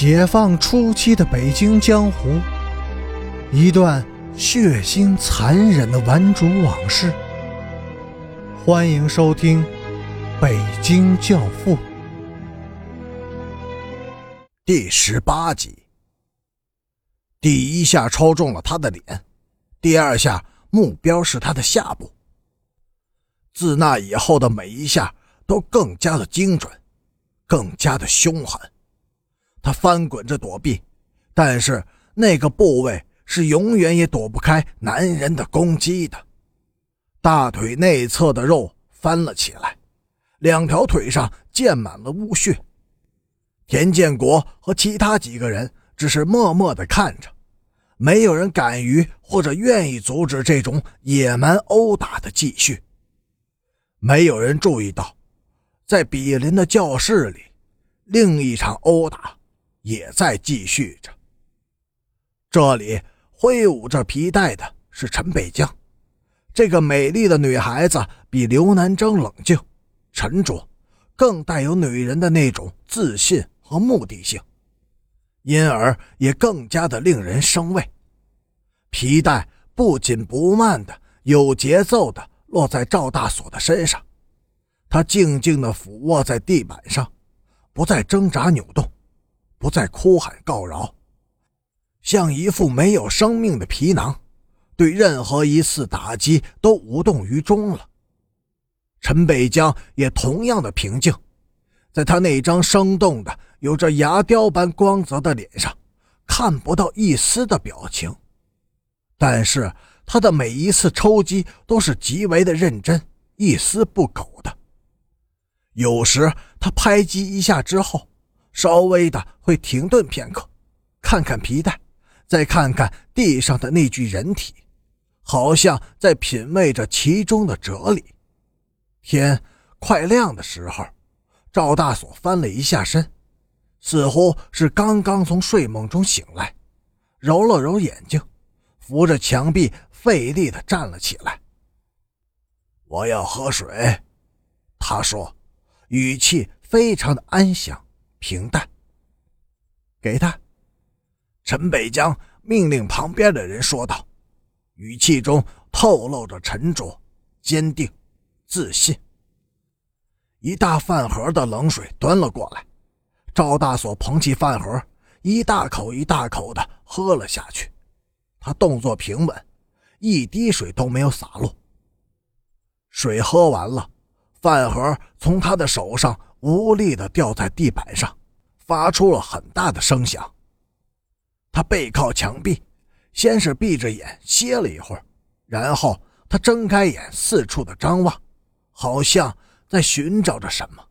解放初期的北京江湖，一段血腥残忍的顽主往事。欢迎收听《北京教父》第十八集。第一下抽中了他的脸，第二下目标是他的下部。自那以后的每一下都更加的精准，更加的凶狠。他翻滚着躲避，但是那个部位是永远也躲不开男人的攻击的。大腿内侧的肉翻了起来，两条腿上溅满了污血。田建国和其他几个人只是默默地看着，没有人敢于或者愿意阻止这种野蛮殴打的继续。没有人注意到，在比邻的教室里，另一场殴打。也在继续着。这里挥舞着皮带的是陈北江，这个美丽的女孩子比刘南征冷静、沉着，更带有女人的那种自信和目的性，因而也更加的令人生畏。皮带不紧不慢的、有节奏的落在赵大锁的身上，他静静的俯卧在地板上，不再挣扎扭动。不再哭喊告饶，像一副没有生命的皮囊，对任何一次打击都无动于衷了。陈北江也同样的平静，在他那张生动的、有着牙雕般光泽的脸上，看不到一丝的表情，但是他的每一次抽击都是极为的认真，一丝不苟的。有时他拍击一下之后。稍微的会停顿片刻，看看皮带，再看看地上的那具人体，好像在品味着其中的哲理。天快亮的时候，赵大锁翻了一下身，似乎是刚刚从睡梦中醒来，揉了揉眼睛，扶着墙壁费力的站了起来。我要喝水，他说，语气非常的安详。平淡。给他，陈北江命令旁边的人说道，语气中透露着沉着、坚定、自信。一大饭盒的冷水端了过来，赵大锁捧起饭盒，一大口一大口的喝了下去。他动作平稳，一滴水都没有洒落。水喝完了，饭盒从他的手上。无力地掉在地板上，发出了很大的声响。他背靠墙壁，先是闭着眼歇了一会儿，然后他睁开眼，四处的张望，好像在寻找着什么。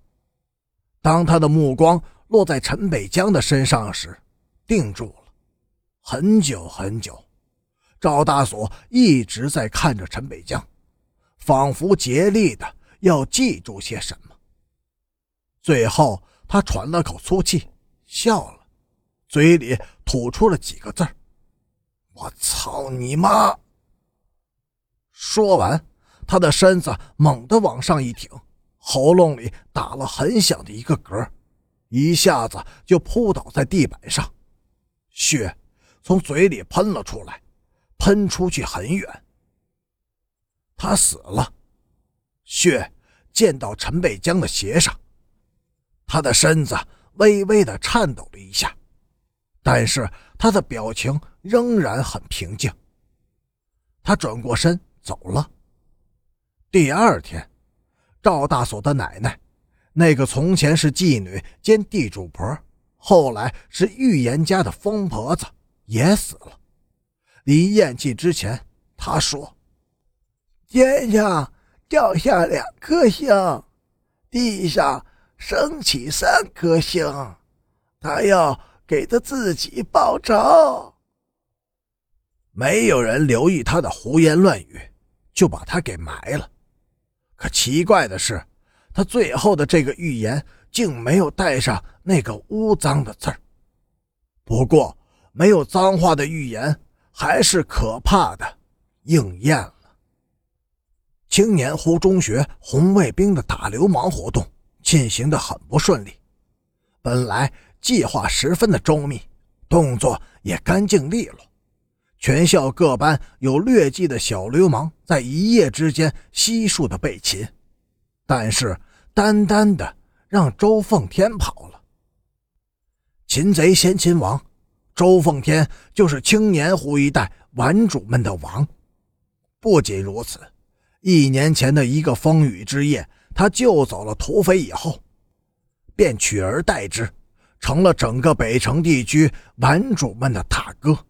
当他的目光落在陈北江的身上时，定住了，很久很久。赵大锁一直在看着陈北江，仿佛竭力的要记住些什么。最后，他喘了口粗气，笑了，嘴里吐出了几个字我操你妈！”说完，他的身子猛地往上一挺，喉咙里打了很响的一个嗝，一下子就扑倒在地板上，血从嘴里喷了出来，喷出去很远。他死了，血溅到陈北江的鞋上。他的身子微微的颤抖了一下，但是他的表情仍然很平静。他转过身走了。第二天，赵大锁的奶奶，那个从前是妓女兼地主婆，后来是预言家的疯婆子，也死了。临咽气之前，他说：“天上掉下两颗星，地上……”升起三颗星，他要给他自己报仇。没有人留意他的胡言乱语，就把他给埋了。可奇怪的是，他最后的这个预言竟没有带上那个污脏的字儿。不过，没有脏话的预言还是可怕的应验了。青年湖中学红卫兵的打流氓活动。进行的很不顺利，本来计划十分的周密，动作也干净利落。全校各班有劣迹的小流氓在一夜之间悉数的被擒，但是单单的让周奉天跑了。擒贼先擒王，周奉天就是青年湖一带玩主们的王。不仅如此，一年前的一个风雨之夜，他救走了土匪以后，便取而代之，成了整个北城地区顽主们的大哥。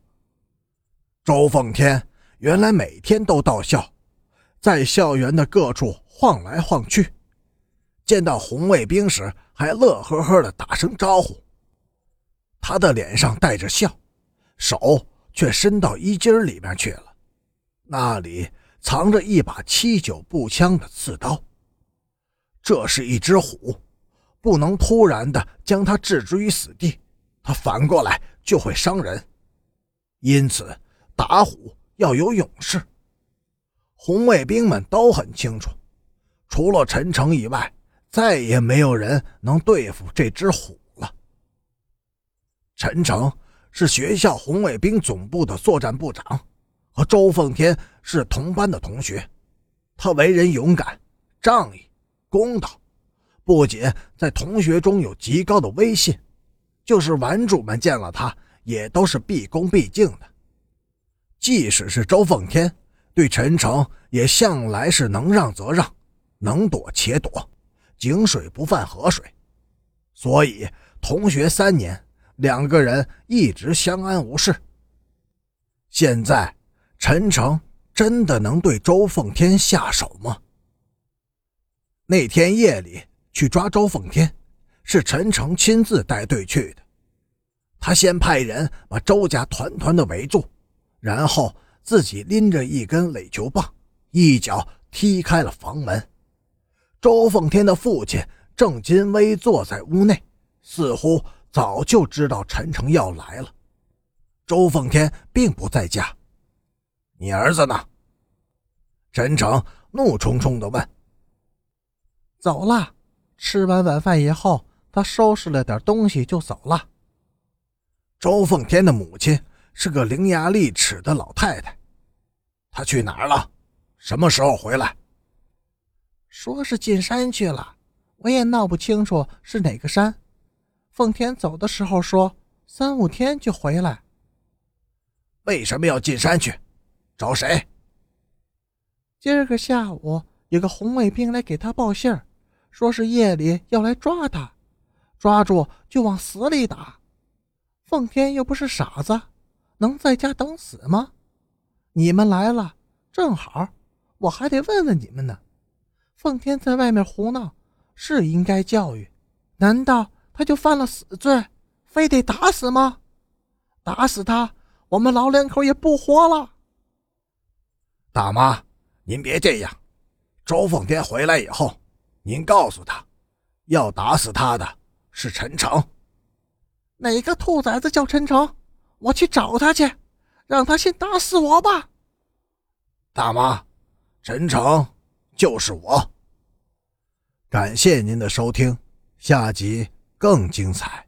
周奉天原来每天都到校，在校园的各处晃来晃去，见到红卫兵时还乐呵呵的打声招呼。他的脸上带着笑，手却伸到衣襟里面去了，那里藏着一把七九步枪的刺刀。这是一只虎，不能突然的将它置之于死地，它反过来就会伤人，因此。打虎要有勇士，红卫兵们都很清楚，除了陈诚以外，再也没有人能对付这只虎了。陈诚是学校红卫兵总部的作战部长，和周奉天是同班的同学。他为人勇敢、仗义、公道，不仅在同学中有极高的威信，就是玩主们见了他，也都是毕恭毕敬的。即使是周奉天，对陈诚也向来是能让则让，能躲且躲，井水不犯河水，所以同学三年，两个人一直相安无事。现在，陈诚真的能对周奉天下手吗？那天夜里去抓周奉天，是陈诚亲自带队去的，他先派人把周家团团的围住。然后自己拎着一根垒球棒，一脚踢开了房门。周奉天的父亲郑金威坐在屋内，似乎早就知道陈诚要来了。周奉天并不在家，你儿子呢？陈诚怒冲冲地问。走了，吃完晚饭以后，他收拾了点东西就走了。周奉天的母亲。是个伶牙俐齿的老太太，她去哪儿了？什么时候回来？说是进山去了，我也闹不清楚是哪个山。奉天走的时候说三五天就回来。为什么要进山去？找谁？今儿个下午有个红卫兵来给他报信儿，说是夜里要来抓他，抓住就往死里打。奉天又不是傻子。能在家等死吗？你们来了，正好，我还得问问你们呢。奉天在外面胡闹，是应该教育，难道他就犯了死罪，非得打死吗？打死他，我们老两口也不活了。大妈，您别这样。周奉天回来以后，您告诉他，要打死他的是陈诚。哪个兔崽子叫陈诚？我去找他去，让他先打死我吧。大妈，陈诚就是我。感谢您的收听，下集更精彩。